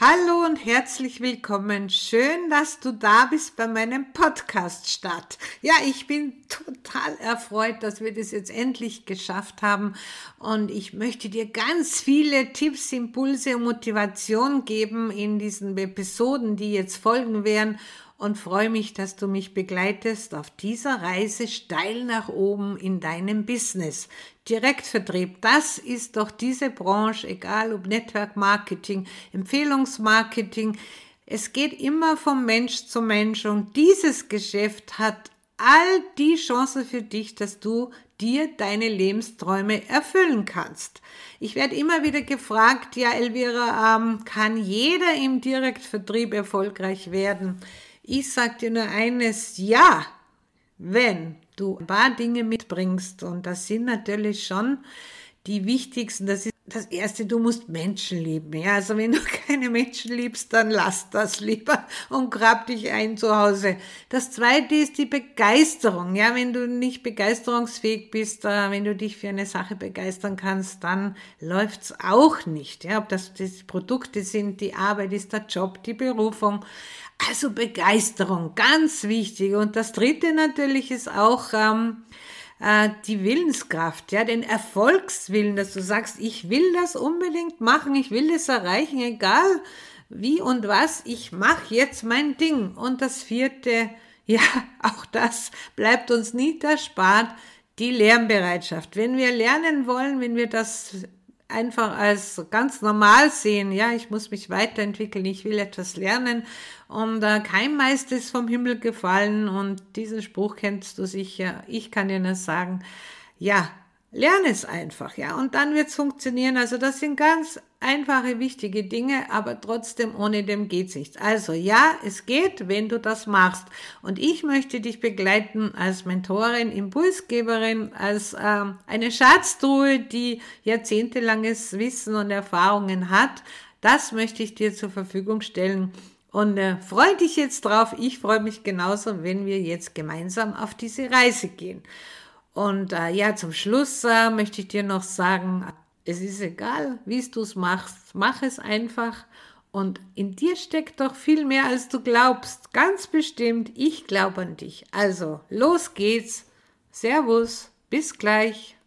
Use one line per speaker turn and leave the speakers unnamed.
Hallo herzlich willkommen. Schön, dass du da bist bei meinem Podcast Start. Ja, ich bin total erfreut, dass wir das jetzt endlich geschafft haben und ich möchte dir ganz viele Tipps, Impulse und Motivation geben in diesen Episoden, die jetzt folgen werden und freue mich, dass du mich begleitest auf dieser Reise steil nach oben in deinem Business. Direktvertrieb, das ist doch diese Branche, egal ob Network Marketing, Empfehlungsmarketing. Es geht immer vom Mensch zu Mensch und dieses Geschäft hat all die Chancen für dich, dass du dir deine Lebensträume erfüllen kannst. Ich werde immer wieder gefragt, ja Elvira, ähm, kann jeder im Direktvertrieb erfolgreich werden? Ich sage dir nur eines, ja, wenn du ein paar Dinge mitbringst und das sind natürlich schon die wichtigsten. Das ist das erste, du musst Menschen lieben. Ja, also wenn du keine Menschen liebst, dann lass das lieber und grab dich ein zu Hause. Das zweite ist die Begeisterung. Ja, wenn du nicht begeisterungsfähig bist, äh, wenn du dich für eine Sache begeistern kannst, dann läuft's auch nicht. Ja, ob das die Produkte sind, die Arbeit ist der Job, die Berufung. Also Begeisterung, ganz wichtig. Und das dritte natürlich ist auch, ähm, äh, die Willenskraft, ja, den Erfolgswillen, dass du sagst, ich will das unbedingt machen, ich will das erreichen, egal wie und was, ich mache jetzt mein Ding. Und das vierte, ja, auch das bleibt uns nicht erspart, die Lernbereitschaft. Wenn wir lernen wollen, wenn wir das einfach als ganz normal sehen, ja, ich muss mich weiterentwickeln, ich will etwas lernen. Und äh, kein Meister ist vom Himmel gefallen. Und diesen Spruch kennst du sicher. Ich kann dir nur sagen, ja, lerne es einfach, ja, und dann wird es funktionieren. Also das sind ganz einfache, wichtige Dinge, aber trotzdem ohne dem geht's nicht. Also ja, es geht, wenn du das machst. Und ich möchte dich begleiten als Mentorin, Impulsgeberin, als ähm, eine Schatztruhe, die jahrzehntelanges Wissen und Erfahrungen hat. Das möchte ich dir zur Verfügung stellen. Und äh, freu dich jetzt drauf. Ich freue mich genauso, wenn wir jetzt gemeinsam auf diese Reise gehen. Und äh, ja, zum Schluss äh, möchte ich dir noch sagen, es ist egal, wie du es machst, mach es einfach. Und in dir steckt doch viel mehr, als du glaubst. Ganz bestimmt, ich glaube an dich. Also, los geht's. Servus, bis gleich.